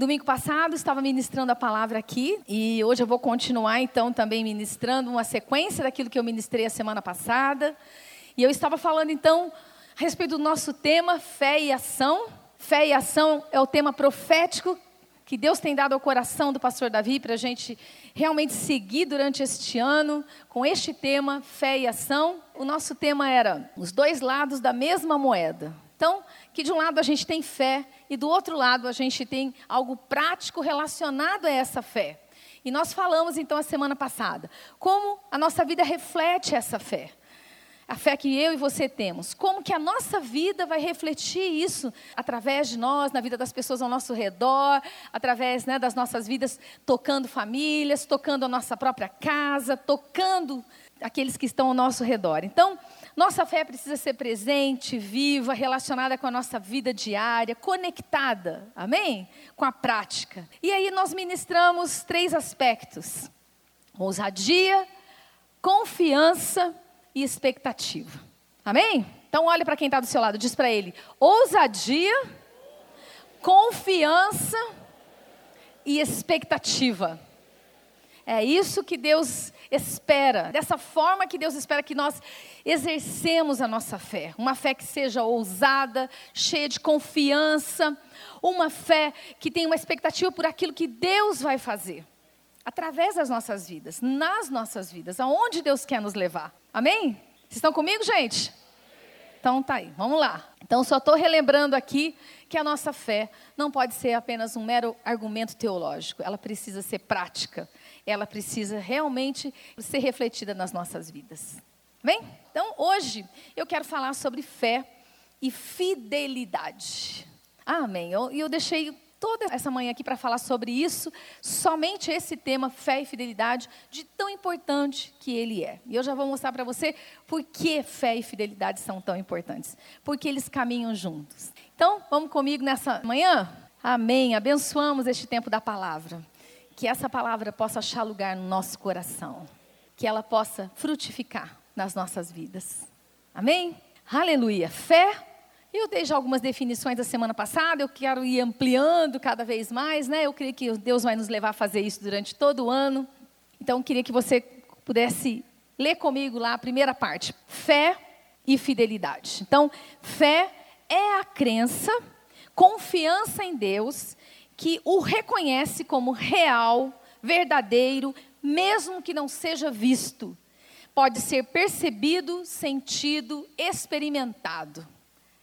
Domingo passado estava ministrando a palavra aqui e hoje eu vou continuar então também ministrando uma sequência daquilo que eu ministrei a semana passada. E eu estava falando então a respeito do nosso tema fé e ação. Fé e ação é o tema profético que Deus tem dado ao coração do pastor Davi para a gente realmente seguir durante este ano com este tema, fé e ação. O nosso tema era os dois lados da mesma moeda. Então, que de um lado a gente tem fé e do outro lado a gente tem algo prático relacionado a essa fé. E nós falamos então a semana passada como a nossa vida reflete essa fé. A fé que eu e você temos. Como que a nossa vida vai refletir isso através de nós, na vida das pessoas ao nosso redor, através né, das nossas vidas tocando famílias, tocando a nossa própria casa, tocando aqueles que estão ao nosso redor. Então, nossa fé precisa ser presente, viva, relacionada com a nossa vida diária, conectada, amém? Com a prática. E aí nós ministramos três aspectos: ousadia, confiança e expectativa. Amém? Então olhe para quem está do seu lado, diz para ele: ousadia, confiança e expectativa. É isso que Deus espera, dessa forma que Deus espera que nós exercemos a nossa fé. Uma fé que seja ousada, cheia de confiança, uma fé que tenha uma expectativa por aquilo que Deus vai fazer. Através das nossas vidas, nas nossas vidas, aonde Deus quer nos levar. Amém? Vocês estão comigo, gente? Então tá aí, vamos lá. Então só estou relembrando aqui que a nossa fé não pode ser apenas um mero argumento teológico, ela precisa ser prática ela precisa realmente ser refletida nas nossas vidas. Bem? Então, hoje eu quero falar sobre fé e fidelidade. Amém. E eu, eu deixei toda essa manhã aqui para falar sobre isso, somente esse tema, fé e fidelidade, de tão importante que ele é. E eu já vou mostrar para você por que fé e fidelidade são tão importantes. Porque eles caminham juntos. Então, vamos comigo nessa manhã? Amém. Abençoamos este tempo da palavra que essa palavra possa achar lugar no nosso coração, que ela possa frutificar nas nossas vidas. Amém? Aleluia. Fé. Eu dei já algumas definições da semana passada, eu quero ir ampliando cada vez mais, né? Eu creio que Deus vai nos levar a fazer isso durante todo o ano. Então, eu queria que você pudesse ler comigo lá a primeira parte: fé e fidelidade. Então, fé é a crença, confiança em Deus que o reconhece como real, verdadeiro, mesmo que não seja visto. Pode ser percebido, sentido, experimentado.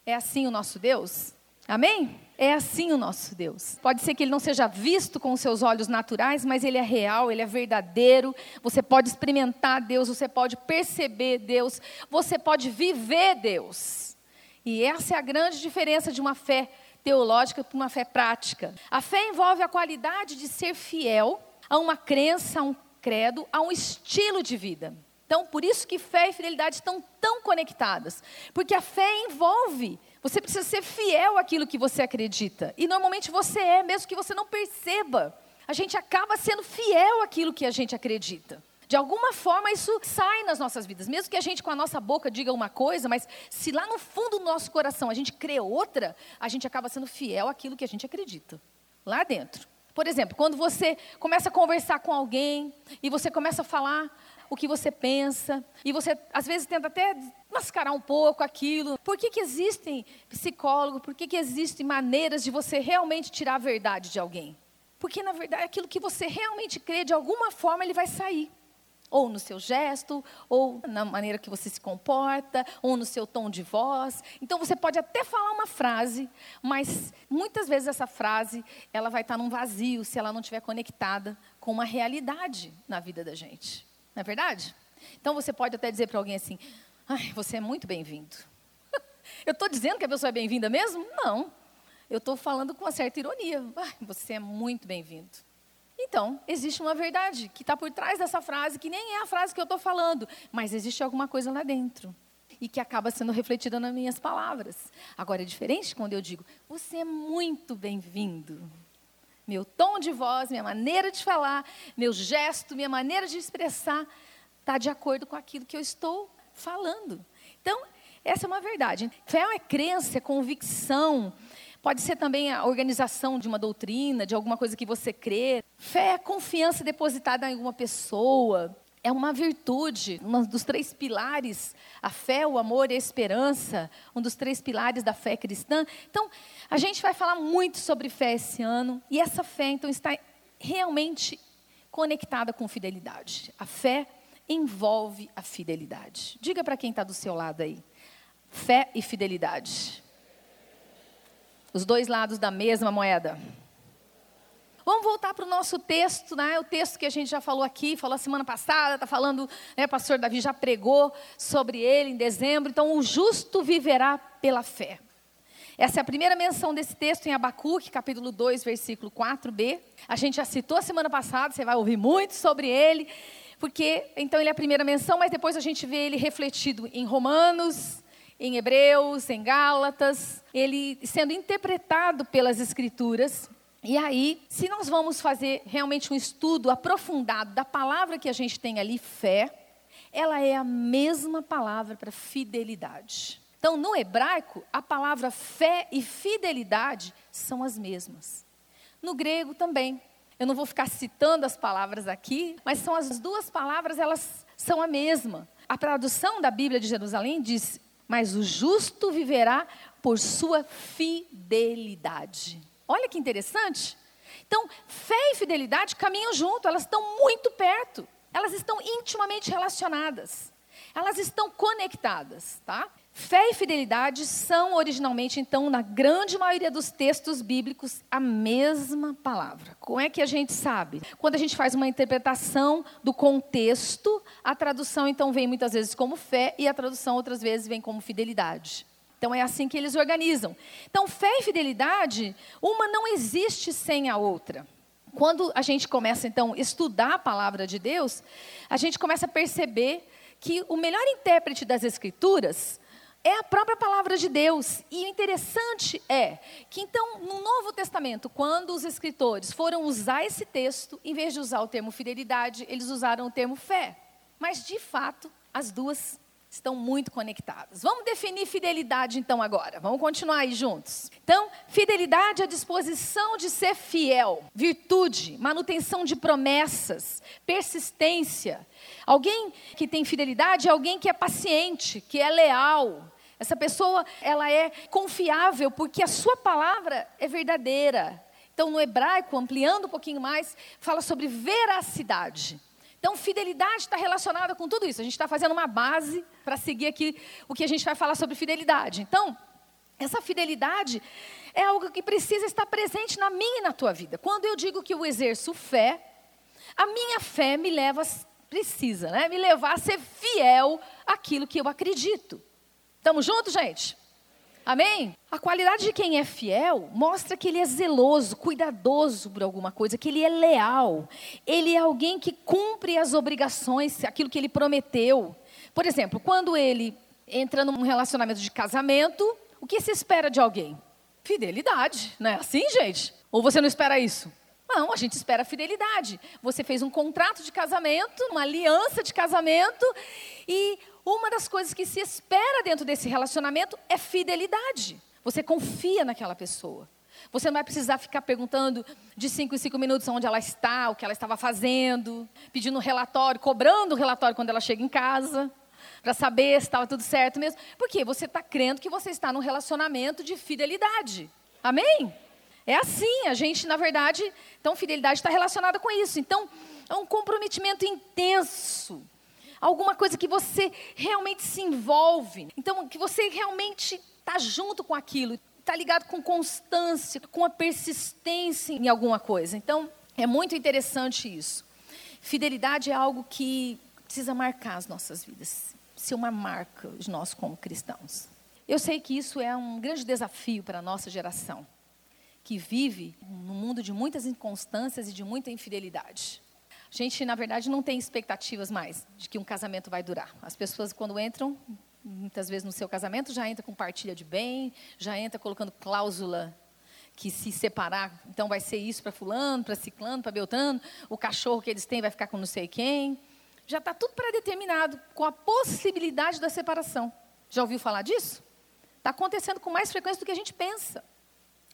É assim o nosso Deus? Amém? É assim o nosso Deus. Pode ser que ele não seja visto com os seus olhos naturais, mas ele é real, ele é verdadeiro. Você pode experimentar Deus, você pode perceber Deus, você pode viver Deus. E essa é a grande diferença de uma fé teológica para uma fé prática. A fé envolve a qualidade de ser fiel a uma crença, a um credo, a um estilo de vida. Então, por isso que fé e fidelidade estão tão conectadas. Porque a fé envolve, você precisa ser fiel àquilo que você acredita. E normalmente você é, mesmo que você não perceba. A gente acaba sendo fiel àquilo que a gente acredita. De alguma forma isso sai nas nossas vidas, mesmo que a gente com a nossa boca diga uma coisa, mas se lá no fundo do nosso coração a gente crê outra, a gente acaba sendo fiel àquilo que a gente acredita. Lá dentro. Por exemplo, quando você começa a conversar com alguém e você começa a falar o que você pensa, e você às vezes tenta até mascarar um pouco aquilo. Por que, que existem psicólogos? Por que, que existem maneiras de você realmente tirar a verdade de alguém? Porque, na verdade, aquilo que você realmente crê, de alguma forma, ele vai sair. Ou no seu gesto, ou na maneira que você se comporta, ou no seu tom de voz. Então você pode até falar uma frase, mas muitas vezes essa frase ela vai estar num vazio se ela não estiver conectada com uma realidade na vida da gente. Não é verdade? Então você pode até dizer para alguém assim: Ai, você é muito bem-vindo. Eu estou dizendo que a pessoa é bem-vinda mesmo? Não. Eu estou falando com uma certa ironia. Ai, você é muito bem-vindo. Então, existe uma verdade que está por trás dessa frase, que nem é a frase que eu estou falando, mas existe alguma coisa lá dentro. E que acaba sendo refletida nas minhas palavras. Agora, é diferente quando eu digo, você é muito bem-vindo. Meu tom de voz, minha maneira de falar, meu gesto, minha maneira de expressar, está de acordo com aquilo que eu estou falando. Então, essa é uma verdade. Fé é crença, é convicção, Pode ser também a organização de uma doutrina, de alguma coisa que você crê. Fé é confiança depositada em alguma pessoa. É uma virtude, um dos três pilares, a fé, o amor e a esperança, um dos três pilares da fé cristã. Então, a gente vai falar muito sobre fé esse ano, e essa fé, então, está realmente conectada com fidelidade. A fé envolve a fidelidade. Diga para quem está do seu lado aí: fé e fidelidade. Os dois lados da mesma moeda. Vamos voltar para o nosso texto, né? O texto que a gente já falou aqui, falou semana passada, está falando, né? O pastor Davi já pregou sobre ele em dezembro. Então, o justo viverá pela fé. Essa é a primeira menção desse texto em Abacuque, capítulo 2, versículo 4b. A gente já citou semana passada, você vai ouvir muito sobre ele, porque então ele é a primeira menção, mas depois a gente vê ele refletido em Romanos, em Hebreus, em Gálatas, ele sendo interpretado pelas Escrituras. E aí, se nós vamos fazer realmente um estudo aprofundado da palavra que a gente tem ali, fé, ela é a mesma palavra para fidelidade. Então, no hebraico, a palavra fé e fidelidade são as mesmas. No grego também. Eu não vou ficar citando as palavras aqui, mas são as duas palavras, elas são a mesma. A tradução da Bíblia de Jerusalém diz mas o justo viverá por sua fidelidade. Olha que interessante. Então, fé e fidelidade caminham junto, elas estão muito perto, elas estão intimamente relacionadas, elas estão conectadas, tá? Fé e fidelidade são originalmente, então, na grande maioria dos textos bíblicos, a mesma palavra. Como é que a gente sabe? Quando a gente faz uma interpretação do contexto, a tradução então vem muitas vezes como fé e a tradução outras vezes vem como fidelidade. Então é assim que eles organizam. Então, fé e fidelidade, uma não existe sem a outra. Quando a gente começa então a estudar a palavra de Deus, a gente começa a perceber que o melhor intérprete das escrituras é a própria palavra de Deus. E o interessante é que, então, no Novo Testamento, quando os escritores foram usar esse texto, em vez de usar o termo fidelidade, eles usaram o termo fé. Mas, de fato, as duas estão muito conectadas. Vamos definir fidelidade então agora. Vamos continuar aí juntos. Então, fidelidade é a disposição de ser fiel, virtude, manutenção de promessas, persistência. Alguém que tem fidelidade é alguém que é paciente, que é leal, essa pessoa, ela é confiável porque a sua palavra é verdadeira. Então, no hebraico, ampliando um pouquinho mais, fala sobre veracidade. Então, fidelidade está relacionada com tudo isso. A gente está fazendo uma base para seguir aqui o que a gente vai falar sobre fidelidade. Então, essa fidelidade é algo que precisa estar presente na minha e na tua vida. Quando eu digo que eu exerço fé, a minha fé me leva, precisa, né? Me levar a ser fiel àquilo que eu acredito. Estamos juntos, gente? Amém? A qualidade de quem é fiel mostra que ele é zeloso, cuidadoso por alguma coisa, que ele é leal. Ele é alguém que cumpre as obrigações, aquilo que ele prometeu. Por exemplo, quando ele entra num relacionamento de casamento, o que se espera de alguém? Fidelidade, não é assim, gente? Ou você não espera isso? Não, a gente espera fidelidade. Você fez um contrato de casamento, uma aliança de casamento, e uma das coisas que se espera dentro desse relacionamento é fidelidade. Você confia naquela pessoa. Você não vai precisar ficar perguntando de cinco em cinco minutos onde ela está, o que ela estava fazendo, pedindo relatório, cobrando o relatório quando ela chega em casa, para saber se estava tudo certo mesmo. Porque você está crendo que você está num relacionamento de fidelidade. Amém? É assim, a gente, na verdade, então fidelidade está relacionada com isso. Então, é um comprometimento intenso alguma coisa que você realmente se envolve. Então, que você realmente está junto com aquilo, está ligado com constância, com a persistência em alguma coisa. Então, é muito interessante isso. Fidelidade é algo que precisa marcar as nossas vidas, ser uma marca de nós como cristãos. Eu sei que isso é um grande desafio para a nossa geração, que vive num mundo de muitas inconstâncias e de muita infidelidade. A gente, na verdade, não tem expectativas mais de que um casamento vai durar. As pessoas, quando entram, muitas vezes no seu casamento, já entra com partilha de bem, já entra colocando cláusula que se separar, então vai ser isso para fulano, para ciclano, para beltrano, o cachorro que eles têm vai ficar com não sei quem. Já está tudo pré-determinado, com a possibilidade da separação. Já ouviu falar disso? Está acontecendo com mais frequência do que a gente pensa.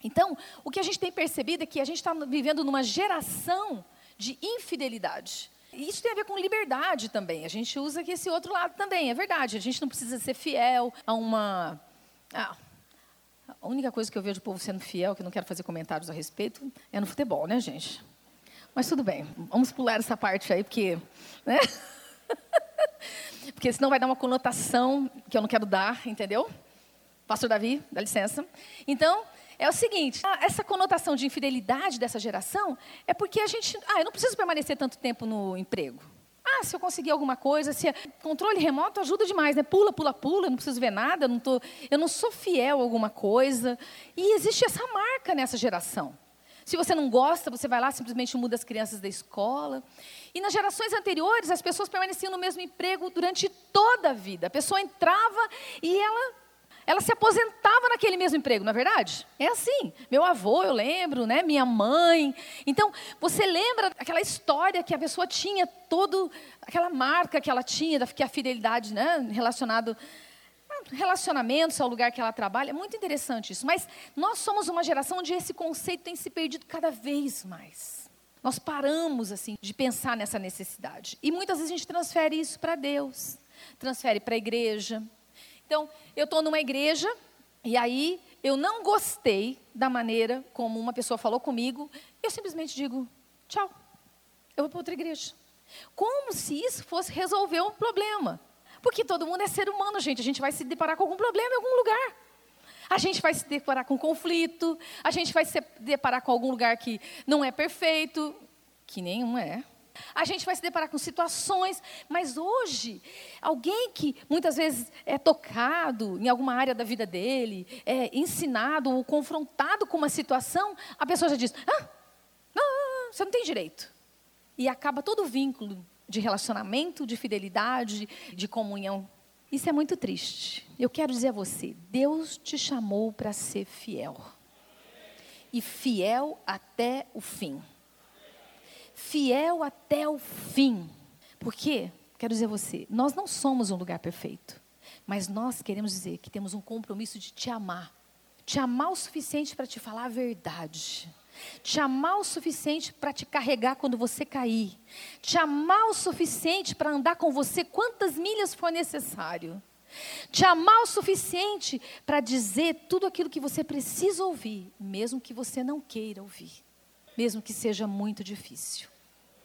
Então, o que a gente tem percebido é que a gente está vivendo numa geração de infidelidade. Isso tem a ver com liberdade também. A gente usa aqui esse outro lado também, é verdade. A gente não precisa ser fiel a uma. Ah, a única coisa que eu vejo o povo sendo fiel, que eu não quero fazer comentários a respeito, é no futebol, né, gente? Mas tudo bem, vamos pular essa parte aí, porque. Né? porque senão vai dar uma conotação que eu não quero dar, entendeu? Pastor Davi, dá licença. Então, é o seguinte: essa conotação de infidelidade dessa geração é porque a gente. Ah, eu não preciso permanecer tanto tempo no emprego. Ah, se eu conseguir alguma coisa, se é, controle remoto ajuda demais, né? Pula, pula, pula, eu não preciso ver nada, eu não, tô, eu não sou fiel a alguma coisa. E existe essa marca nessa geração. Se você não gosta, você vai lá, simplesmente muda as crianças da escola. E nas gerações anteriores, as pessoas permaneciam no mesmo emprego durante toda a vida. A pessoa entrava e ela ela se aposentava naquele mesmo emprego, não é verdade? É assim. Meu avô, eu lembro, né? Minha mãe. Então, você lembra aquela história que a pessoa tinha todo aquela marca que ela tinha, que a fidelidade, né, relacionado relacionamentos ao lugar que ela trabalha. É muito interessante isso. Mas nós somos uma geração onde esse conceito tem se perdido cada vez mais. Nós paramos assim de pensar nessa necessidade. E muitas vezes a gente transfere isso para Deus, transfere para a igreja, então, eu estou numa igreja e aí eu não gostei da maneira como uma pessoa falou comigo, eu simplesmente digo, tchau, eu vou para outra igreja. Como se isso fosse resolver um problema. Porque todo mundo é ser humano, gente. A gente vai se deparar com algum problema em algum lugar. A gente vai se deparar com conflito, a gente vai se deparar com algum lugar que não é perfeito, que nenhum é. A gente vai se deparar com situações, mas hoje, alguém que muitas vezes é tocado em alguma área da vida dele, é ensinado ou confrontado com uma situação, a pessoa já diz: ah, não, você não tem direito. E acaba todo o vínculo de relacionamento, de fidelidade, de comunhão. Isso é muito triste. Eu quero dizer a você: Deus te chamou para ser fiel. E fiel até o fim fiel até o fim. Por quê? Quero dizer a você, nós não somos um lugar perfeito, mas nós queremos dizer que temos um compromisso de te amar. Te amar o suficiente para te falar a verdade. Te amar o suficiente para te carregar quando você cair. Te amar o suficiente para andar com você quantas milhas for necessário. Te amar o suficiente para dizer tudo aquilo que você precisa ouvir, mesmo que você não queira ouvir mesmo que seja muito difícil.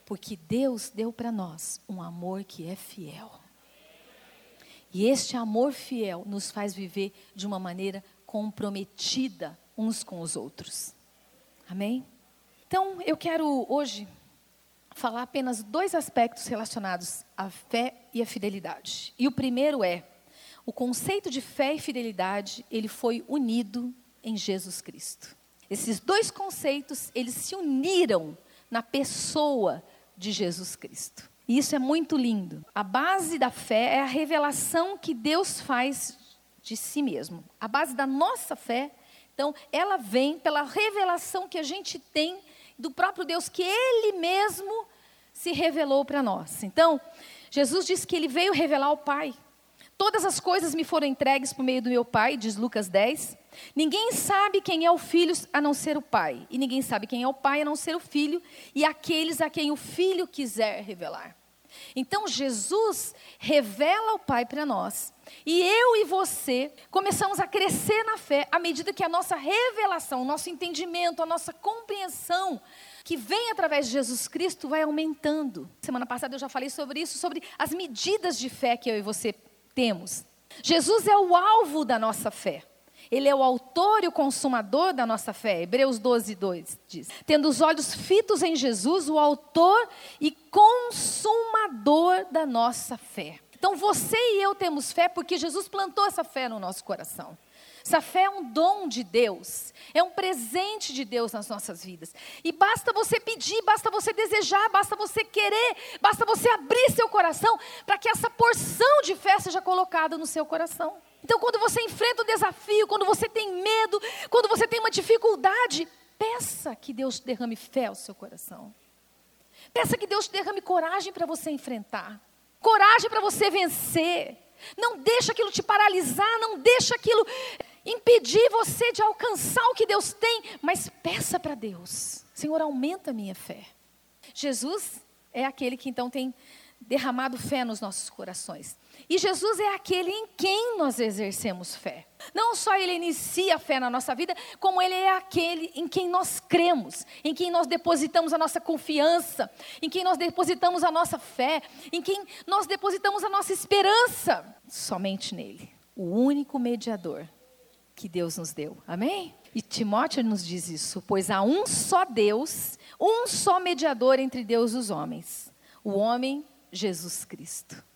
Porque Deus deu para nós um amor que é fiel. E este amor fiel nos faz viver de uma maneira comprometida uns com os outros. Amém? Então, eu quero hoje falar apenas dois aspectos relacionados à fé e à fidelidade. E o primeiro é o conceito de fé e fidelidade, ele foi unido em Jesus Cristo. Esses dois conceitos, eles se uniram na pessoa de Jesus Cristo. E isso é muito lindo. A base da fé é a revelação que Deus faz de si mesmo. A base da nossa fé, então, ela vem pela revelação que a gente tem do próprio Deus, que Ele mesmo se revelou para nós. Então, Jesus disse que Ele veio revelar o Pai. Todas as coisas me foram entregues por meio do meu Pai, diz Lucas 10. Ninguém sabe quem é o filho a não ser o pai, e ninguém sabe quem é o pai a não ser o filho, e aqueles a quem o filho quiser revelar. Então Jesus revela o Pai para nós. E eu e você começamos a crescer na fé à medida que a nossa revelação, o nosso entendimento, a nossa compreensão que vem através de Jesus Cristo vai aumentando. Semana passada eu já falei sobre isso, sobre as medidas de fé que eu e você temos. Jesus é o alvo da nossa fé. Ele é o autor e o consumador da nossa fé. Hebreus 12, 2 diz. Tendo os olhos fitos em Jesus, o autor e consumador da nossa fé. Então você e eu temos fé porque Jesus plantou essa fé no nosso coração. Essa fé é um dom de Deus, é um presente de Deus nas nossas vidas. E basta você pedir, basta você desejar, basta você querer, basta você abrir seu coração para que essa porção de fé seja colocada no seu coração. Então, quando você enfrenta o desafio, quando você tem medo, quando você tem uma dificuldade, peça que Deus derrame fé ao seu coração. Peça que Deus derrame coragem para você enfrentar, coragem para você vencer. Não deixa aquilo te paralisar, não deixa aquilo impedir você de alcançar o que Deus tem, mas peça para Deus: Senhor, aumenta a minha fé. Jesus é aquele que então tem derramado fé nos nossos corações. E Jesus é aquele em quem nós exercemos fé. Não só ele inicia a fé na nossa vida, como ele é aquele em quem nós cremos, em quem nós depositamos a nossa confiança, em quem nós depositamos a nossa fé, em quem nós depositamos a nossa esperança. Somente nele, o único mediador que Deus nos deu. Amém? E Timóteo nos diz isso, pois há um só Deus, um só mediador entre Deus e os homens, o homem Jesus Cristo.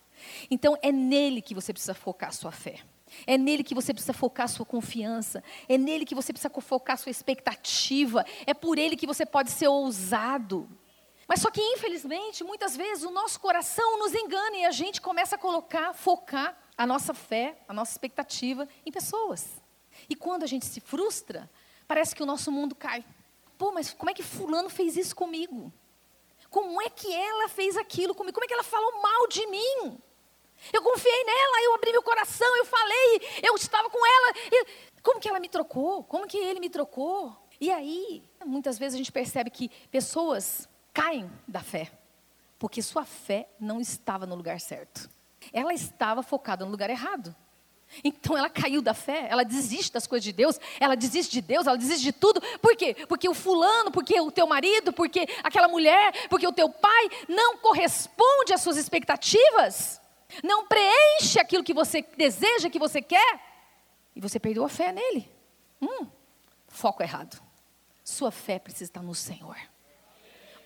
Então é nele que você precisa focar a sua fé. É nele que você precisa focar a sua confiança. É nele que você precisa focar a sua expectativa. É por ele que você pode ser ousado. Mas só que, infelizmente, muitas vezes o nosso coração nos engana e a gente começa a colocar, focar a nossa fé, a nossa expectativa em pessoas. E quando a gente se frustra, parece que o nosso mundo cai. Pô, mas como é que Fulano fez isso comigo? Como é que ela fez aquilo comigo? Como é que ela falou mal de mim? Eu confiei nela, eu abri meu coração, eu falei, eu estava com ela. como que ela me trocou? Como que ele me trocou? E aí, muitas vezes a gente percebe que pessoas caem da fé, porque sua fé não estava no lugar certo. Ela estava focada no lugar errado. Então ela caiu da fé, ela desiste das coisas de Deus, ela desiste de Deus, ela desiste de tudo. Por quê? Porque o fulano, porque o teu marido, porque aquela mulher, porque o teu pai não corresponde às suas expectativas, não preenche aquilo que você deseja, que você quer, e você perdeu a fé nele. Hum, foco errado. Sua fé precisa estar no Senhor.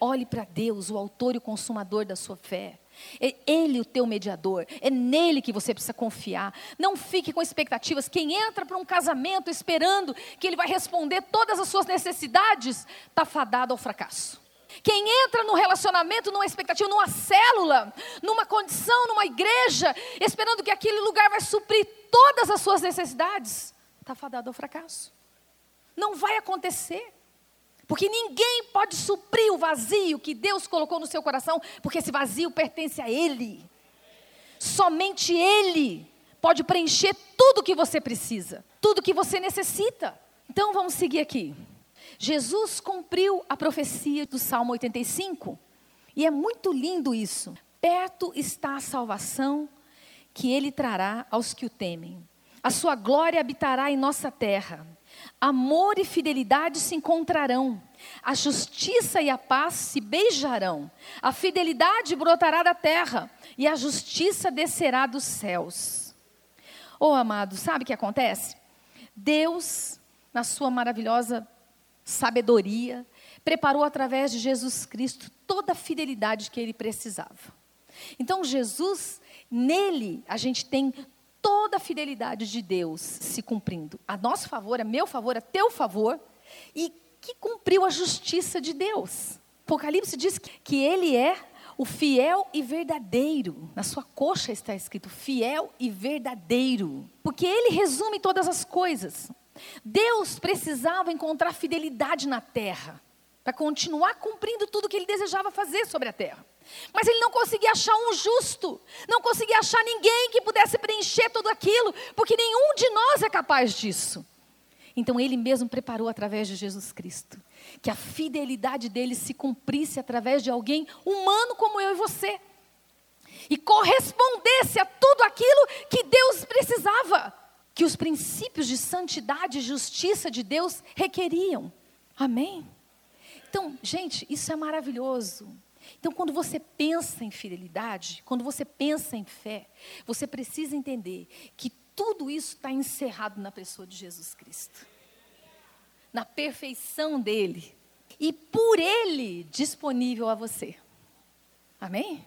Olhe para Deus, o autor e o consumador da sua fé. É Ele o teu mediador, é nele que você precisa confiar. Não fique com expectativas. Quem entra para um casamento esperando que ele vai responder todas as suas necessidades, está fadado ao fracasso. Quem entra no relacionamento, numa expectativa, numa célula, numa condição, numa igreja, esperando que aquele lugar vai suprir todas as suas necessidades, está fadado ao fracasso. Não vai acontecer. Porque ninguém pode suprir o vazio que Deus colocou no seu coração, porque esse vazio pertence a Ele. Somente Ele pode preencher tudo o que você precisa, tudo o que você necessita. Então vamos seguir aqui. Jesus cumpriu a profecia do Salmo 85, e é muito lindo isso. Perto está a salvação que Ele trará aos que o temem. A sua glória habitará em nossa terra. Amor e fidelidade se encontrarão, a justiça e a paz se beijarão, a fidelidade brotará da terra e a justiça descerá dos céus. Oh, amado, sabe o que acontece? Deus, na sua maravilhosa sabedoria, preparou através de Jesus Cristo toda a fidelidade que ele precisava. Então, Jesus, nele, a gente tem toda a fidelidade de Deus se cumprindo. A nosso favor, a meu favor, a teu favor, e que cumpriu a justiça de Deus. Apocalipse diz que ele é o fiel e verdadeiro. Na sua coxa está escrito fiel e verdadeiro. Porque ele resume todas as coisas. Deus precisava encontrar fidelidade na terra para continuar cumprindo tudo que ele desejava fazer sobre a terra. Mas ele não conseguia achar um justo, não conseguia achar ninguém que pudesse preencher tudo aquilo, porque nenhum de nós é capaz disso. Então ele mesmo preparou através de Jesus Cristo, que a fidelidade dele se cumprisse através de alguém humano como eu e você, e correspondesse a tudo aquilo que Deus precisava, que os princípios de santidade e justiça de Deus requeriam. Amém? Então, gente, isso é maravilhoso. Então, quando você pensa em fidelidade, quando você pensa em fé, você precisa entender que tudo isso está encerrado na pessoa de Jesus Cristo, na perfeição dele e por ele disponível a você. Amém?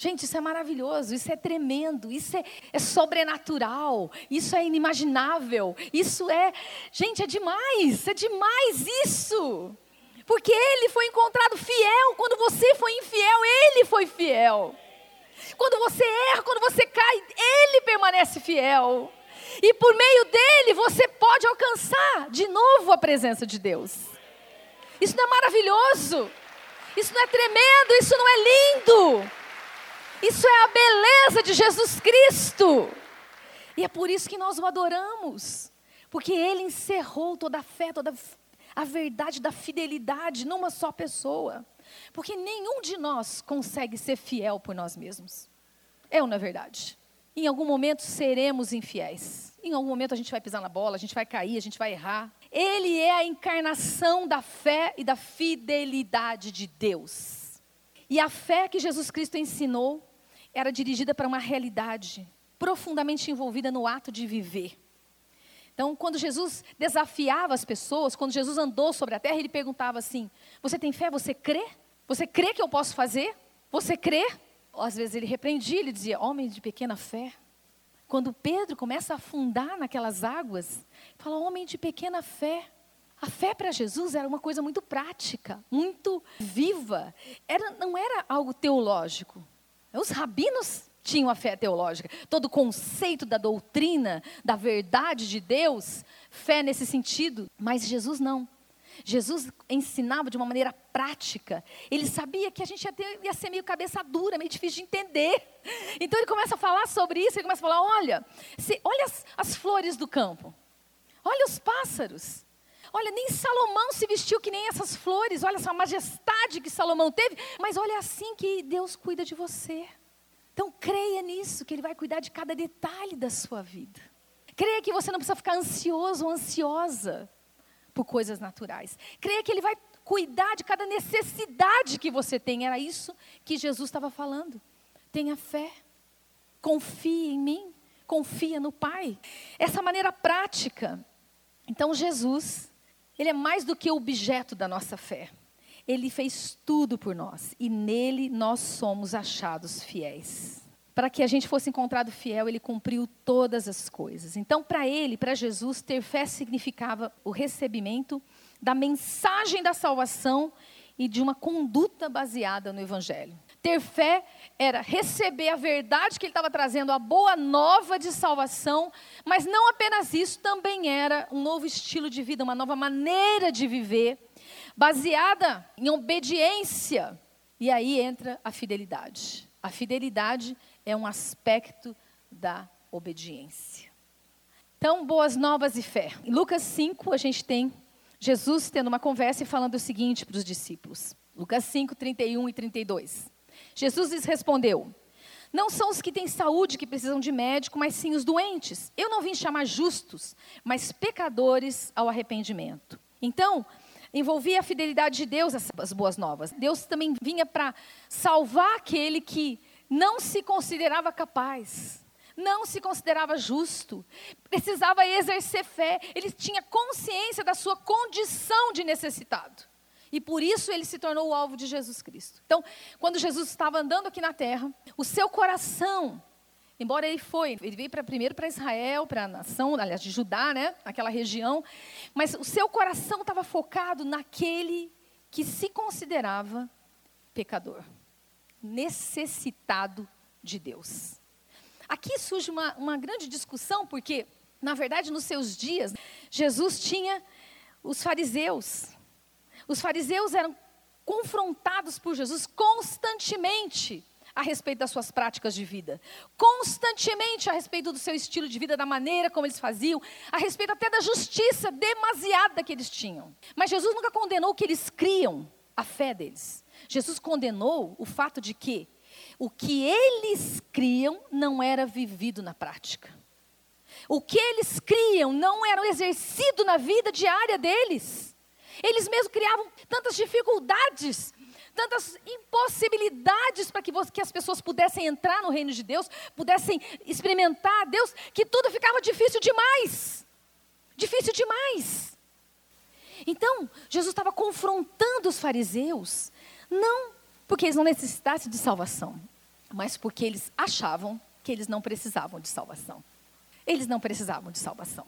Gente, isso é maravilhoso, isso é tremendo, isso é, é, sobrenatural, isso é inimaginável, isso é. Gente, é demais, é demais isso. Porque ele foi encontrado fiel quando você foi infiel, ele foi fiel. Quando você erra, quando você cai, ele permanece fiel. E por meio dele você pode alcançar de novo a presença de Deus. Isso não é maravilhoso? Isso não é tremendo? Isso não é lindo? Isso é a beleza de Jesus Cristo. E é por isso que nós o adoramos. Porque ele encerrou toda a fé, toda a verdade da fidelidade numa só pessoa. Porque nenhum de nós consegue ser fiel por nós mesmos. É ou não é verdade? Em algum momento seremos infiéis. Em algum momento a gente vai pisar na bola, a gente vai cair, a gente vai errar. Ele é a encarnação da fé e da fidelidade de Deus. E a fé que Jesus Cristo ensinou era dirigida para uma realidade profundamente envolvida no ato de viver. Então, quando Jesus desafiava as pessoas, quando Jesus andou sobre a terra, ele perguntava assim: Você tem fé? Você crê? Você crê que eu posso fazer? Você crê? Às vezes ele repreendia, ele dizia: Homem de pequena fé. Quando Pedro começa a afundar naquelas águas, fala: Homem de pequena fé. A fé para Jesus era uma coisa muito prática, muito viva. Era, não era algo teológico. Os rabinos tinham a fé teológica. Todo o conceito da doutrina, da verdade de Deus, fé nesse sentido. Mas Jesus não. Jesus ensinava de uma maneira prática. Ele sabia que a gente ia, ter, ia, ser meio cabeça dura, meio difícil de entender. Então ele começa a falar sobre isso, ele começa a falar: olha, se, olha as, as flores do campo, olha os pássaros. Olha, nem Salomão se vestiu que nem essas flores, olha essa majestade que Salomão teve, mas olha assim que Deus cuida de você. Então creia nisso, que Ele vai cuidar de cada detalhe da sua vida. Creia que você não precisa ficar ansioso ou ansiosa por coisas naturais. Creia que Ele vai cuidar de cada necessidade que você tem. Era isso que Jesus estava falando. Tenha fé. Confie em mim. Confia no Pai. Essa maneira prática. Então, Jesus, Ele é mais do que o objeto da nossa fé. Ele fez tudo por nós e nele nós somos achados fiéis. Para que a gente fosse encontrado fiel, ele cumpriu todas as coisas. Então, para ele, para Jesus, ter fé significava o recebimento da mensagem da salvação e de uma conduta baseada no Evangelho. Ter fé era receber a verdade que ele estava trazendo, a boa nova de salvação, mas não apenas isso, também era um novo estilo de vida, uma nova maneira de viver baseada em obediência. E aí entra a fidelidade. A fidelidade é um aspecto da obediência. Então, boas novas e fé. Em Lucas 5, a gente tem Jesus tendo uma conversa e falando o seguinte para os discípulos. Lucas 5, 31 e 32. Jesus lhes respondeu: Não são os que têm saúde que precisam de médico, mas sim os doentes. Eu não vim chamar justos, mas pecadores ao arrependimento. Então, envolvia a fidelidade de Deus, as boas novas. Deus também vinha para salvar aquele que não se considerava capaz, não se considerava justo, precisava exercer fé, ele tinha consciência da sua condição de necessitado. E por isso ele se tornou o alvo de Jesus Cristo. Então, quando Jesus estava andando aqui na terra, o seu coração Embora ele foi, ele veio pra, primeiro para Israel, para a nação, aliás, de Judá, né, aquela região, mas o seu coração estava focado naquele que se considerava pecador, necessitado de Deus. Aqui surge uma, uma grande discussão, porque, na verdade, nos seus dias, Jesus tinha os fariseus. Os fariseus eram confrontados por Jesus constantemente a respeito das suas práticas de vida, constantemente a respeito do seu estilo de vida, da maneira como eles faziam, a respeito até da justiça demasiada que eles tinham. Mas Jesus nunca condenou que eles criam a fé deles. Jesus condenou o fato de que o que eles criam não era vivido na prática. O que eles criam não era exercido na vida diária deles. Eles mesmos criavam tantas dificuldades tantas impossibilidades para que, que as pessoas pudessem entrar no reino de Deus, pudessem experimentar Deus, que tudo ficava difícil demais. Difícil demais. Então, Jesus estava confrontando os fariseus, não porque eles não necessitassem de salvação, mas porque eles achavam que eles não precisavam de salvação. Eles não precisavam de salvação.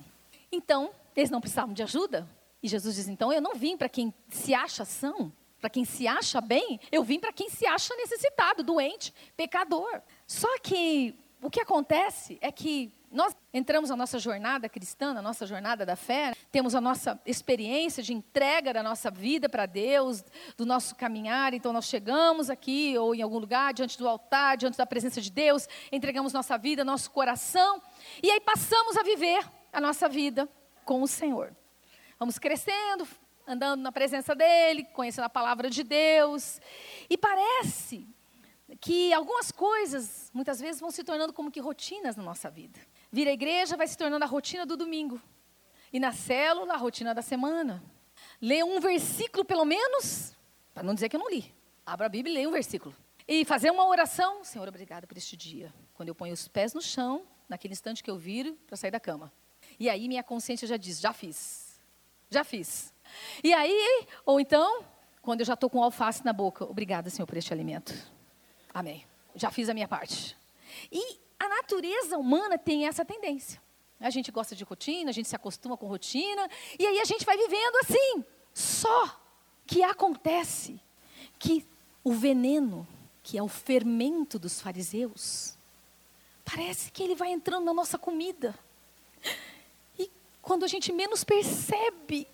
Então, eles não precisavam de ajuda. E Jesus diz: então, eu não vim para quem se acha são, para quem se acha bem, eu vim para quem se acha necessitado, doente, pecador. Só que o que acontece é que nós entramos na nossa jornada cristã, na nossa jornada da fé, temos a nossa experiência de entrega da nossa vida para Deus, do nosso caminhar. Então, nós chegamos aqui ou em algum lugar, diante do altar, diante da presença de Deus, entregamos nossa vida, nosso coração, e aí passamos a viver a nossa vida com o Senhor. Vamos crescendo, andando na presença dEle, conhecendo a palavra de Deus. E parece que algumas coisas, muitas vezes, vão se tornando como que rotinas na nossa vida. Vir à igreja vai se tornando a rotina do domingo. E na célula, a rotina da semana. Ler um versículo, pelo menos, para não dizer que eu não li. Abra a Bíblia e leia um versículo. E fazer uma oração. Senhor, obrigada por este dia. Quando eu ponho os pés no chão, naquele instante que eu viro para sair da cama. E aí minha consciência já diz, já fiz. Já fiz. E aí, ou então, quando eu já estou com alface na boca, obrigada, Senhor, por este alimento. Amém. Já fiz a minha parte. E a natureza humana tem essa tendência. A gente gosta de rotina, a gente se acostuma com rotina, e aí a gente vai vivendo assim. Só que acontece que o veneno, que é o fermento dos fariseus, parece que ele vai entrando na nossa comida. Quando a gente menos percebe,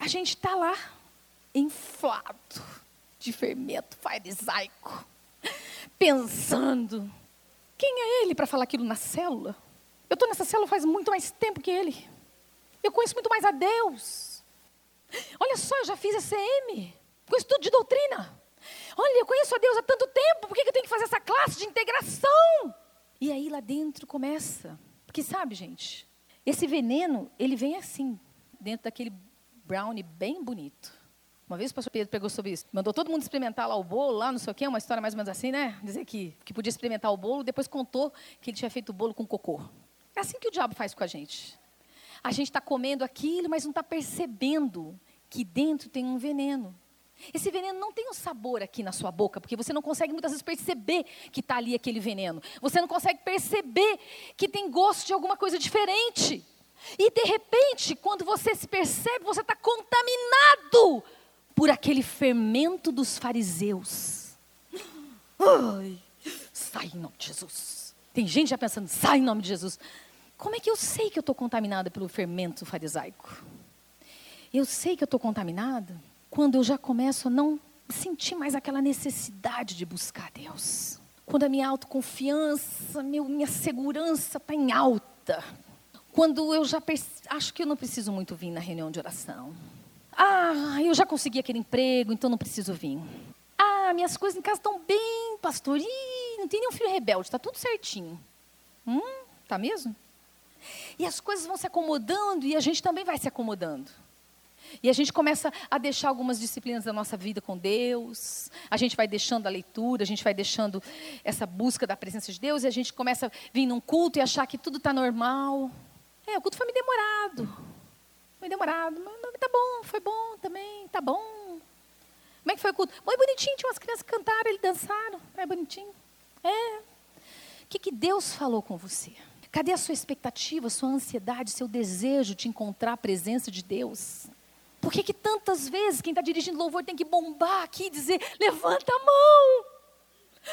a gente está lá, inflado de fermento farisaico pensando: quem é ele para falar aquilo na célula? Eu estou nessa célula faz muito mais tempo que ele. Eu conheço muito mais a Deus. Olha só, eu já fiz ECM, com estudo de doutrina. Olha, eu conheço a Deus há tanto tempo, por que eu tenho que fazer essa classe de integração? E aí lá dentro começa. Porque sabe, gente, esse veneno, ele vem assim, dentro daquele brownie bem bonito. Uma vez o pastor Pedro pegou sobre isso. Mandou todo mundo experimentar lá o bolo, lá não sei o quê, uma história mais ou menos assim, né? Dizer que, que podia experimentar o bolo, depois contou que ele tinha feito o bolo com cocô. É assim que o diabo faz com a gente. A gente está comendo aquilo, mas não está percebendo que dentro tem um veneno. Esse veneno não tem um sabor aqui na sua boca, porque você não consegue muitas vezes perceber que está ali aquele veneno. Você não consegue perceber que tem gosto de alguma coisa diferente. E de repente, quando você se percebe, você está contaminado por aquele fermento dos fariseus. Ai, sai em nome de Jesus. Tem gente já pensando, sai em nome de Jesus. Como é que eu sei que eu estou contaminada pelo fermento farisaico? Eu sei que eu estou contaminada quando eu já começo a não sentir mais aquela necessidade de buscar Deus. Quando a minha autoconfiança, minha segurança está em alta. Quando eu já acho que eu não preciso muito vir na reunião de oração. Ah, eu já consegui aquele emprego, então não preciso vir. Ah, minhas coisas em casa estão bem, pastor. Ih, não tem nenhum filho rebelde, está tudo certinho. Hum, tá mesmo? E as coisas vão se acomodando e a gente também vai se acomodando. E a gente começa a deixar algumas disciplinas da nossa vida com Deus, a gente vai deixando a leitura, a gente vai deixando essa busca da presença de Deus, e a gente começa a vir num culto e achar que tudo está normal. É, o culto foi me demorado. Foi demorado, mas tá bom, foi bom também, tá bom. Como é que foi o culto? Foi bonitinho, tinha umas crianças que cantaram, eles dançaram, é bonitinho. É. O que, que Deus falou com você? Cadê a sua expectativa, sua ansiedade, seu desejo de encontrar a presença de Deus? Por que, que tantas vezes quem está dirigindo louvor tem que bombar aqui e dizer: levanta a mão?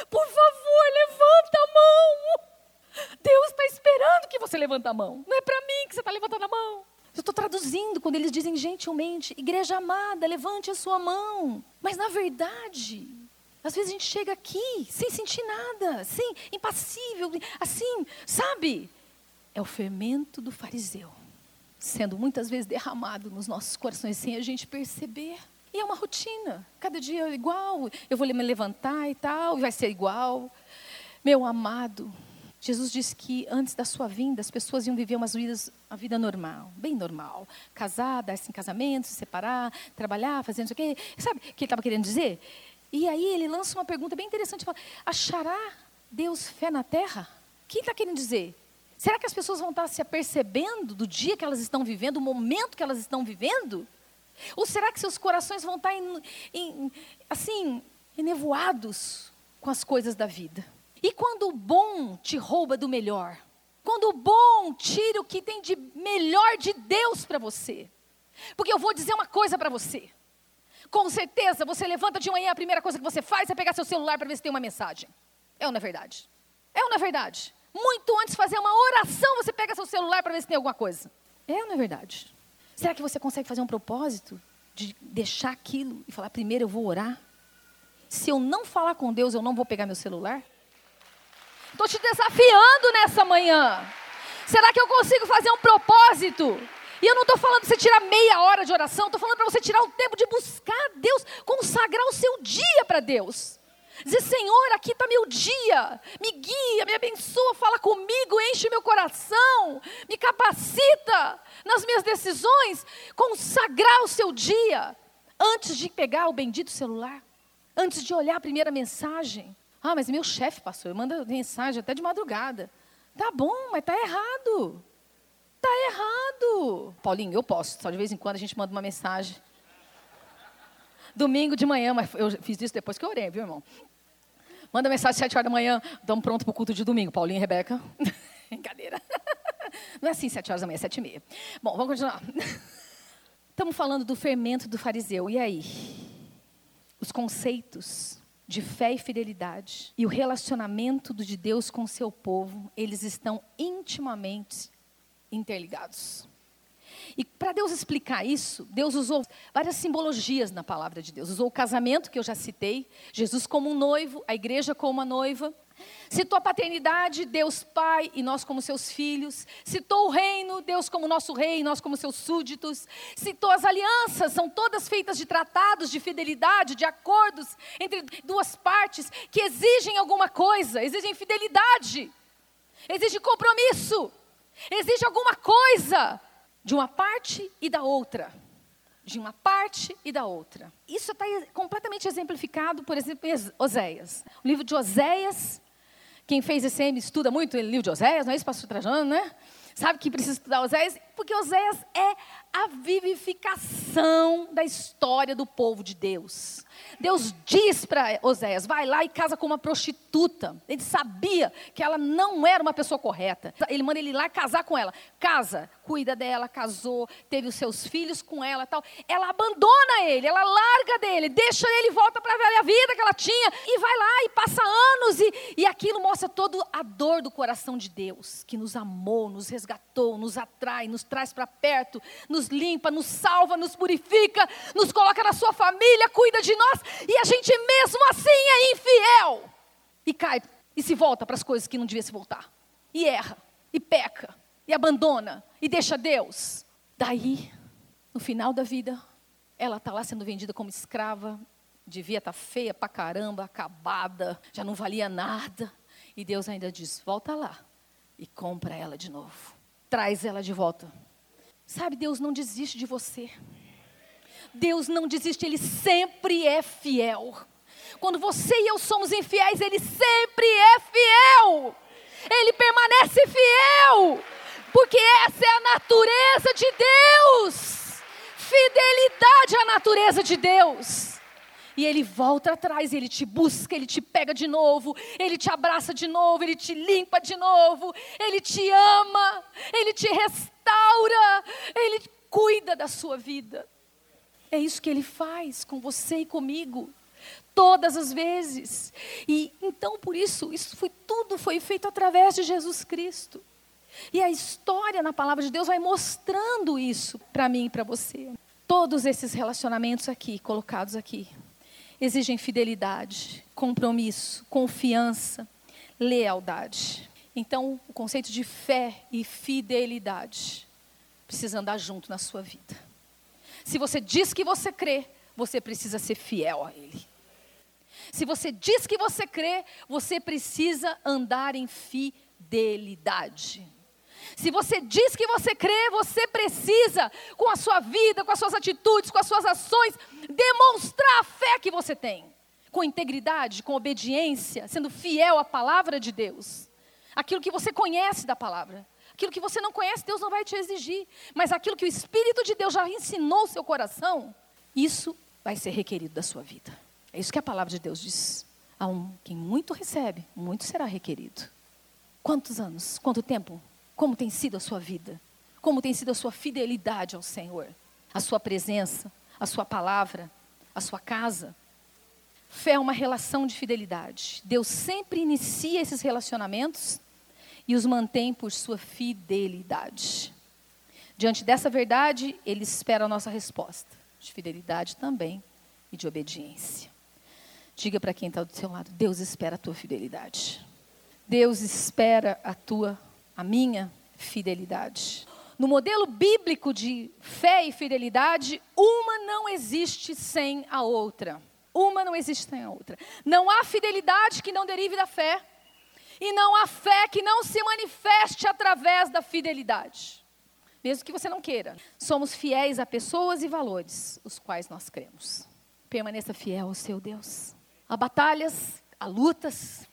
Por favor, levanta a mão. Deus está esperando que você levante a mão. Não é para mim que você está levantando a mão. Eu estou traduzindo quando eles dizem gentilmente, igreja amada, levante a sua mão. Mas na verdade, às vezes a gente chega aqui sem sentir nada, sem impassível, assim, sabe? É o fermento do fariseu sendo muitas vezes derramado nos nossos corações sem a gente perceber. E é uma rotina. Cada dia é igual. Eu vou me levantar e tal, e vai ser igual. Meu amado, Jesus disse que antes da sua vinda, as pessoas iam viver umas vidas, a vida normal, bem normal. Casar, dar-se em casamento, se separar, trabalhar, fazer não sei o quê. Sabe o que ele estava querendo dizer? E aí ele lança uma pergunta bem interessante. Fala, Achará Deus fé na terra? O que ele está querendo dizer? Será que as pessoas vão estar se apercebendo do dia que elas estão vivendo, do momento que elas estão vivendo? Ou será que seus corações vão estar, em, em, assim, enevoados com as coisas da vida? E quando o bom te rouba do melhor? Quando o bom tira o que tem de melhor de Deus para você? Porque eu vou dizer uma coisa para você. Com certeza, você levanta de manhã, a primeira coisa que você faz é pegar seu celular para ver se tem uma mensagem. É ou não é verdade? É ou não é verdade? Muito antes de fazer uma oração, você pega seu celular para ver se tem alguma coisa. É ou não é verdade? Será que você consegue fazer um propósito de deixar aquilo e falar: primeiro eu vou orar? Se eu não falar com Deus, eu não vou pegar meu celular? Estou te desafiando nessa manhã. Será que eu consigo fazer um propósito E eu não estou falando de você tirar meia hora de oração, estou falando para você tirar o tempo de buscar Deus, consagrar o seu dia para Deus. Dizer, Senhor, aqui está meu dia, me guia, me abençoa, fala comigo, enche meu coração, me capacita nas minhas decisões, consagrar o seu dia, antes de pegar o bendito celular, antes de olhar a primeira mensagem. Ah, mas meu chefe, pastor, manda mensagem até de madrugada. Tá bom, mas tá errado. Tá errado. Paulinho, eu posso, só de vez em quando a gente manda uma mensagem. Domingo de manhã, mas eu fiz isso depois que eu orei, viu, irmão? Manda mensagem às 7 horas da manhã, estamos pronto para o culto de domingo. Paulinho e Rebeca. Brincadeira. Não é assim, 7 horas da manhã, 7 e meia. Bom, vamos continuar. Estamos falando do fermento do fariseu. E aí? Os conceitos de fé e fidelidade e o relacionamento de Deus com o seu povo, eles estão intimamente interligados. E para Deus explicar isso, Deus usou várias simbologias na palavra de Deus. Usou o casamento, que eu já citei, Jesus como um noivo, a igreja como uma noiva. Citou a paternidade, Deus Pai e nós como seus filhos. Citou o reino, Deus como nosso rei, nós como seus súditos. Citou as alianças, são todas feitas de tratados de fidelidade, de acordos entre duas partes que exigem alguma coisa, exigem fidelidade, exigem compromisso, exigem alguma coisa de uma parte e da outra. De uma parte e da outra. Isso está completamente exemplificado, por exemplo, em Oséias. O livro de Oséias, quem fez ECM estuda muito o livro de Oséias, não é isso, pastor Trajano, né? Sabe que precisa estudar Oséias? Porque Oséias é a vivificação da história do povo de Deus. Deus diz para Oséias: vai lá e casa com uma prostituta. Ele sabia que ela não era uma pessoa correta. Ele manda ele ir lá casar com ela. Casa, cuida dela, casou, teve os seus filhos com ela tal. Ela abandona ele, ela larga dele, deixa ele volta para a velha vida que ela tinha e vai lá e passa anos. E, e aquilo mostra toda a dor do coração de Deus, que nos amou, nos resgatou, nos atrai, nos traz para perto, nos limpa, nos salva, nos purifica, nos coloca na sua família, cuida de nós e a gente mesmo assim é infiel. E cai e se volta para as coisas que não devia se voltar. E erra, e peca, e abandona, e deixa Deus. Daí, no final da vida, ela está lá sendo vendida como escrava, devia estar tá feia pra caramba, acabada, já não valia nada. E Deus ainda diz: volta lá e compra ela de novo. Traz ela de volta. Sabe, Deus não desiste de você. Deus não desiste, Ele sempre é fiel. Quando você e eu somos infiéis, Ele sempre é fiel. Ele permanece fiel, porque essa é a natureza de Deus. Fidelidade a natureza de Deus. E ele volta atrás, ele te busca, ele te pega de novo, ele te abraça de novo, ele te limpa de novo, ele te ama, ele te restaura, ele cuida da sua vida. É isso que ele faz com você e comigo. Todas as vezes. E então por isso, isso foi tudo foi feito através de Jesus Cristo. E a história na palavra de Deus vai mostrando isso para mim e para você. Todos esses relacionamentos aqui, colocados aqui, exigem fidelidade, compromisso, confiança, lealdade. Então, o conceito de fé e fidelidade precisa andar junto na sua vida. Se você diz que você crê, você precisa ser fiel a Ele. Se você diz que você crê, você precisa andar em fidelidade. Se você diz que você crê, você precisa, com a sua vida, com as suas atitudes, com as suas ações, demonstrar a fé que você tem. Com integridade, com obediência, sendo fiel à palavra de Deus. Aquilo que você conhece da palavra. Aquilo que você não conhece, Deus não vai te exigir. Mas aquilo que o Espírito de Deus já ensinou o seu coração, isso vai ser requerido da sua vida. É isso que a palavra de Deus diz. A um, quem muito recebe, muito será requerido. Quantos anos? Quanto tempo? Como tem sido a sua vida? Como tem sido a sua fidelidade ao Senhor? A sua presença, a sua palavra, a sua casa? Fé é uma relação de fidelidade. Deus sempre inicia esses relacionamentos e os mantém por sua fidelidade. Diante dessa verdade, ele espera a nossa resposta, de fidelidade também e de obediência. Diga para quem está do seu lado: Deus espera a tua fidelidade. Deus espera a tua, a minha fidelidade. no modelo bíblico de fé e fidelidade, uma não existe sem a outra. Uma não existe sem a outra. Não há fidelidade que não derive da fé. E não há fé que não se manifeste através da fidelidade. Mesmo que você não queira. Somos fiéis a pessoas e valores, os quais nós cremos. Permaneça fiel ao seu Deus. Há batalhas, há lutas.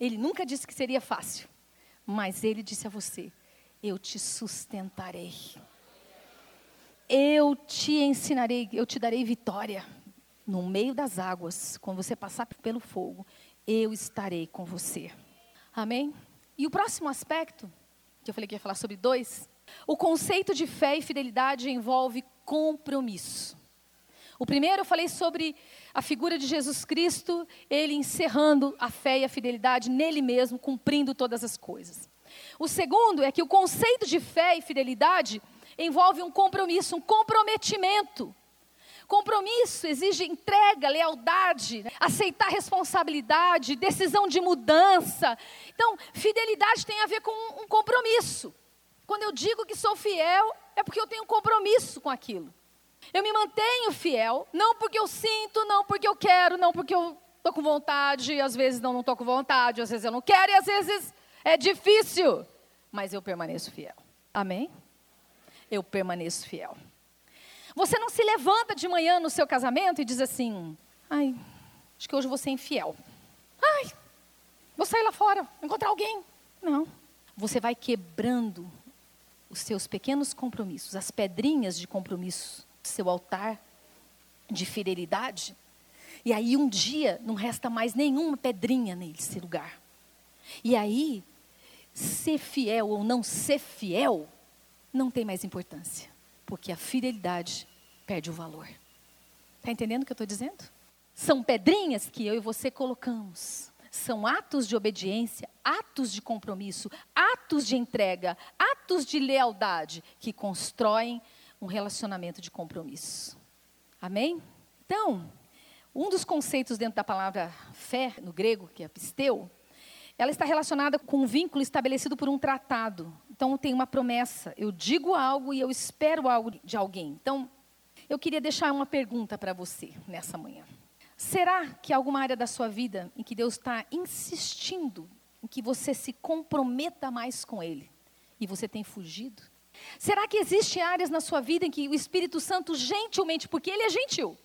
Ele nunca disse que seria fácil. Mas ele disse a você: Eu te sustentarei. Eu te ensinarei, eu te darei vitória no meio das águas, quando você passar pelo fogo, eu estarei com você. Amém? E o próximo aspecto, que eu falei que ia falar sobre dois, o conceito de fé e fidelidade envolve compromisso. O primeiro eu falei sobre a figura de Jesus Cristo, ele encerrando a fé e a fidelidade nele mesmo, cumprindo todas as coisas. O segundo é que o conceito de fé e fidelidade envolve um compromisso, um comprometimento. Compromisso exige entrega, lealdade, aceitar responsabilidade, decisão de mudança. Então, fidelidade tem a ver com um compromisso. Quando eu digo que sou fiel, é porque eu tenho um compromisso com aquilo. Eu me mantenho fiel, não porque eu sinto, não porque eu quero, não porque eu estou com vontade, às vezes não estou com vontade, às vezes eu não quero e às vezes é difícil, mas eu permaneço fiel. Amém? Eu permaneço fiel. Você não se levanta de manhã no seu casamento e diz assim: ai, acho que hoje vou ser infiel. Ai, vou sair lá fora, encontrar alguém. Não. Você vai quebrando os seus pequenos compromissos, as pedrinhas de compromisso seu altar de fidelidade. E aí um dia não resta mais nenhuma pedrinha nesse lugar. E aí, ser fiel ou não ser fiel não tem mais importância porque a fidelidade perde o valor. Está entendendo o que eu estou dizendo? São pedrinhas que eu e você colocamos. São atos de obediência, atos de compromisso, atos de entrega, atos de lealdade que constroem um relacionamento de compromisso. Amém? Então, um dos conceitos dentro da palavra fé, no grego, que é pisteu, ela está relacionada com um vínculo estabelecido por um tratado. Então, tem uma promessa. Eu digo algo e eu espero algo de alguém. Então, eu queria deixar uma pergunta para você nessa manhã. Será que alguma área da sua vida em que Deus está insistindo em que você se comprometa mais com Ele e você tem fugido? Será que existem áreas na sua vida em que o Espírito Santo gentilmente, porque Ele é gentil,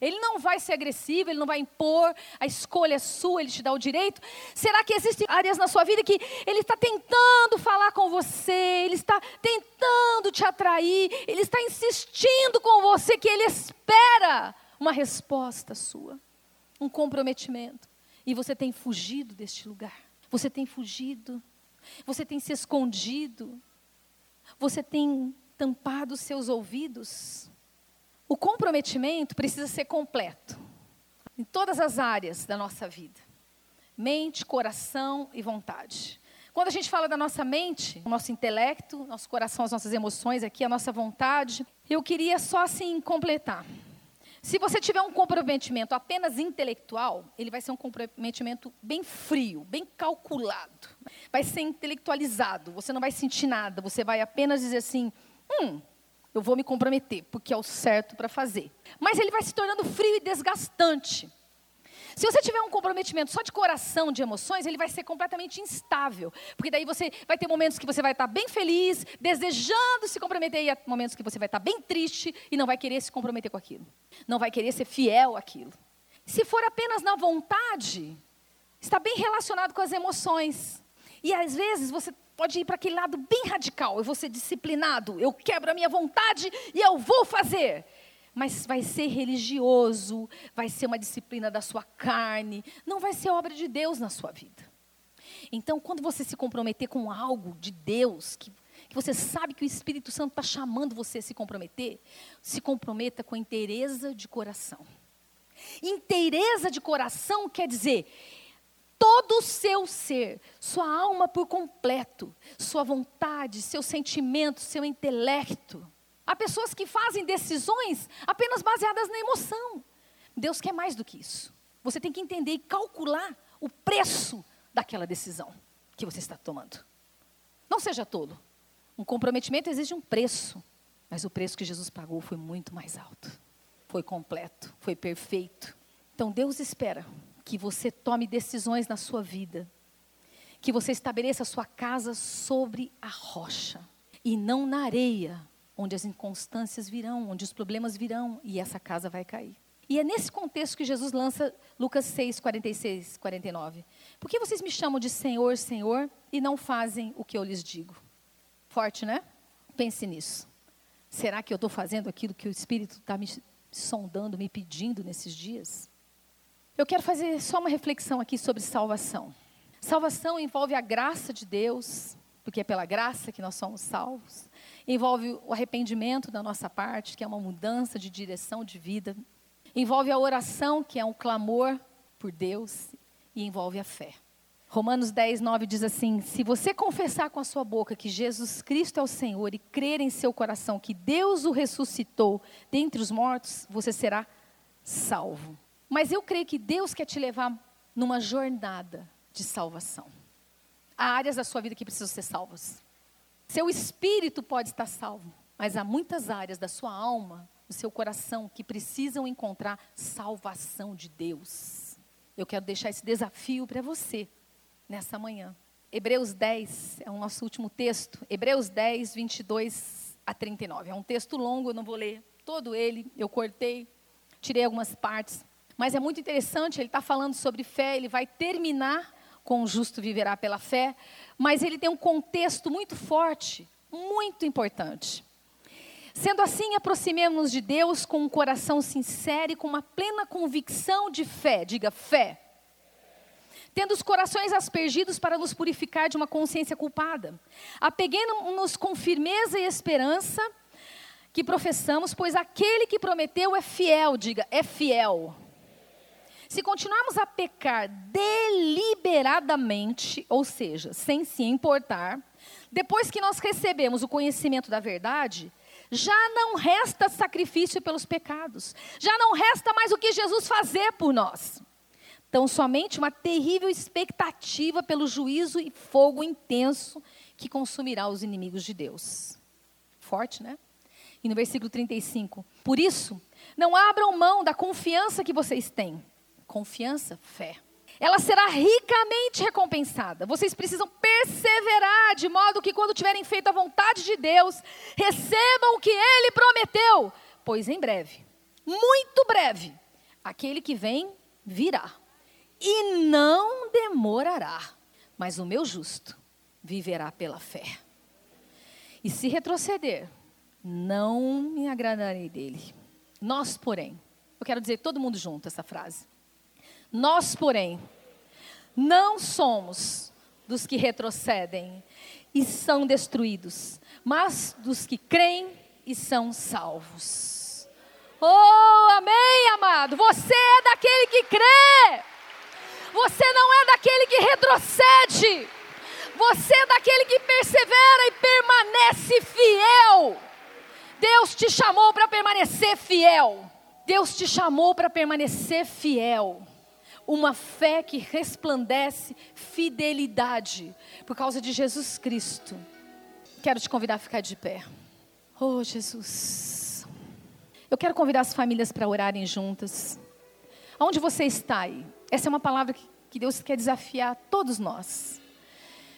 ele não vai ser agressivo, ele não vai impor, a escolha é sua, ele te dá o direito. Será que existem áreas na sua vida que ele está tentando falar com você, ele está tentando te atrair, ele está insistindo com você que ele espera uma resposta sua, um comprometimento. E você tem fugido deste lugar. Você tem fugido. Você tem se escondido. Você tem tampado os seus ouvidos o comprometimento precisa ser completo, em todas as áreas da nossa vida: mente, coração e vontade. Quando a gente fala da nossa mente, nosso intelecto, nosso coração, as nossas emoções aqui, a nossa vontade, eu queria só assim completar. Se você tiver um comprometimento apenas intelectual, ele vai ser um comprometimento bem frio, bem calculado. Vai ser intelectualizado, você não vai sentir nada, você vai apenas dizer assim: hum, eu vou me comprometer, porque é o certo para fazer. Mas ele vai se tornando frio e desgastante. Se você tiver um comprometimento só de coração, de emoções, ele vai ser completamente instável. Porque daí você vai ter momentos que você vai estar bem feliz, desejando se comprometer, e há momentos que você vai estar bem triste e não vai querer se comprometer com aquilo. Não vai querer ser fiel àquilo. Se for apenas na vontade, está bem relacionado com as emoções. E às vezes você pode ir para aquele lado bem radical. Eu vou ser disciplinado, eu quebro a minha vontade e eu vou fazer. Mas vai ser religioso, vai ser uma disciplina da sua carne, não vai ser obra de Deus na sua vida. Então, quando você se comprometer com algo de Deus, que, que você sabe que o Espírito Santo está chamando você a se comprometer, se comprometa com inteireza de coração. Inteireza de coração quer dizer, todo o seu ser, sua alma por completo, sua vontade, seu sentimento, seu intelecto. Há pessoas que fazem decisões apenas baseadas na emoção. Deus quer mais do que isso. Você tem que entender e calcular o preço daquela decisão que você está tomando. Não seja tolo. Um comprometimento exige um preço, mas o preço que Jesus pagou foi muito mais alto. Foi completo, foi perfeito. Então Deus espera que você tome decisões na sua vida, que você estabeleça a sua casa sobre a rocha e não na areia, onde as inconstâncias virão, onde os problemas virão e essa casa vai cair. E é nesse contexto que Jesus lança Lucas 6, 46, 49. Por que vocês me chamam de Senhor, Senhor e não fazem o que eu lhes digo? Forte, né? Pense nisso. Será que eu estou fazendo aquilo que o Espírito está me sondando, me pedindo nesses dias? Eu quero fazer só uma reflexão aqui sobre salvação. Salvação envolve a graça de Deus, porque é pela graça que nós somos salvos. Envolve o arrependimento da nossa parte, que é uma mudança de direção de vida. Envolve a oração, que é um clamor por Deus. E envolve a fé. Romanos 10, 9 diz assim: Se você confessar com a sua boca que Jesus Cristo é o Senhor e crer em seu coração que Deus o ressuscitou dentre os mortos, você será salvo. Mas eu creio que Deus quer te levar numa jornada de salvação. Há áreas da sua vida que precisam ser salvas. Seu espírito pode estar salvo, mas há muitas áreas da sua alma, do seu coração, que precisam encontrar salvação de Deus. Eu quero deixar esse desafio para você nessa manhã. Hebreus 10 é o nosso último texto. Hebreus 10, 22 a 39. É um texto longo, eu não vou ler todo ele, eu cortei, tirei algumas partes. Mas é muito interessante, ele está falando sobre fé, ele vai terminar com o justo viverá pela fé, mas ele tem um contexto muito forte, muito importante. Sendo assim, aproximemos-nos de Deus com um coração sincero e com uma plena convicção de fé, diga fé tendo os corações aspergidos para nos purificar de uma consciência culpada. Apeguemos-nos com firmeza e esperança que professamos, pois aquele que prometeu é fiel, diga, é fiel. Se continuarmos a pecar deliberadamente, ou seja, sem se importar, depois que nós recebemos o conhecimento da verdade, já não resta sacrifício pelos pecados, já não resta mais o que Jesus fazer por nós. Então, somente uma terrível expectativa pelo juízo e fogo intenso que consumirá os inimigos de Deus. Forte, né? E no versículo 35: Por isso, não abram mão da confiança que vocês têm. Confiança, fé. Ela será ricamente recompensada. Vocês precisam perseverar, de modo que, quando tiverem feito a vontade de Deus, recebam o que Ele prometeu. Pois em breve, muito breve, aquele que vem virá e não demorará, mas o meu justo viverá pela fé. E se retroceder, não me agradarei dele. Nós, porém, eu quero dizer todo mundo junto essa frase. Nós, porém, não somos dos que retrocedem e são destruídos, mas dos que creem e são salvos. Oh, amém, amado. Você é daquele que crê. Você não é daquele que retrocede. Você é daquele que persevera e permanece fiel. Deus te chamou para permanecer fiel. Deus te chamou para permanecer fiel. Uma fé que resplandece fidelidade por causa de Jesus Cristo. Quero te convidar a ficar de pé. Oh, Jesus. Eu quero convidar as famílias para orarem juntas. Onde você está aí? Essa é uma palavra que Deus quer desafiar todos nós.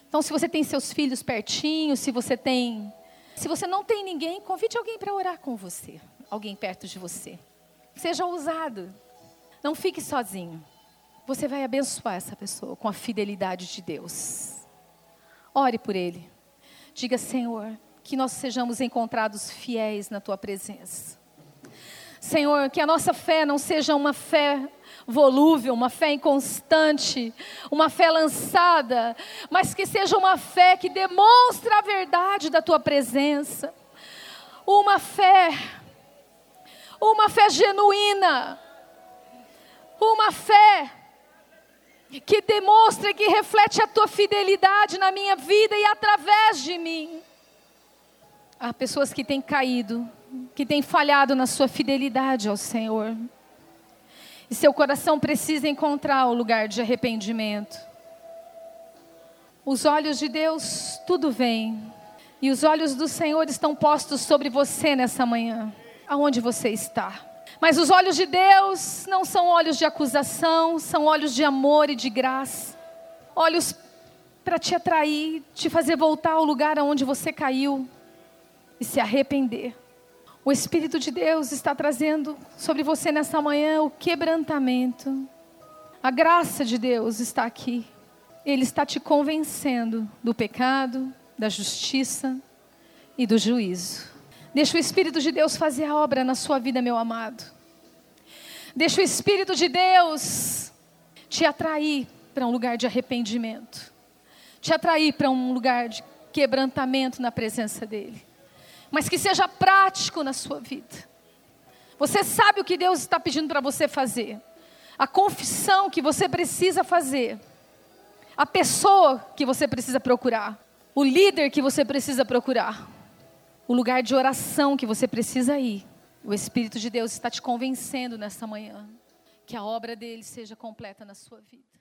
Então, se você tem seus filhos pertinho, se você tem. Se você não tem ninguém, convide alguém para orar com você. Alguém perto de você. Seja ousado. Não fique sozinho. Você vai abençoar essa pessoa com a fidelidade de Deus. Ore por ele. Diga, Senhor, que nós sejamos encontrados fiéis na tua presença. Senhor, que a nossa fé não seja uma fé volúvel, uma fé inconstante, uma fé lançada, mas que seja uma fé que demonstra a verdade da tua presença. Uma fé, uma fé genuína, uma fé que demonstra que reflete a tua fidelidade na minha vida e através de mim. Há pessoas que têm caído, que têm falhado na sua fidelidade ao Senhor. E seu coração precisa encontrar o lugar de arrependimento. Os olhos de Deus, tudo vem. E os olhos do Senhor estão postos sobre você nessa manhã, aonde você está. Mas os olhos de Deus não são olhos de acusação, são olhos de amor e de graça. Olhos para te atrair, te fazer voltar ao lugar aonde você caiu e se arrepender. O Espírito de Deus está trazendo sobre você nessa manhã o quebrantamento. A graça de Deus está aqui. Ele está te convencendo do pecado, da justiça e do juízo. Deixa o Espírito de Deus fazer a obra na sua vida, meu amado. Deixa o Espírito de Deus te atrair para um lugar de arrependimento, te atrair para um lugar de quebrantamento na presença dEle. Mas que seja prático na sua vida. Você sabe o que Deus está pedindo para você fazer, a confissão que você precisa fazer, a pessoa que você precisa procurar, o líder que você precisa procurar, o lugar de oração que você precisa ir. O Espírito de Deus está te convencendo nesta manhã que a obra dele seja completa na sua vida.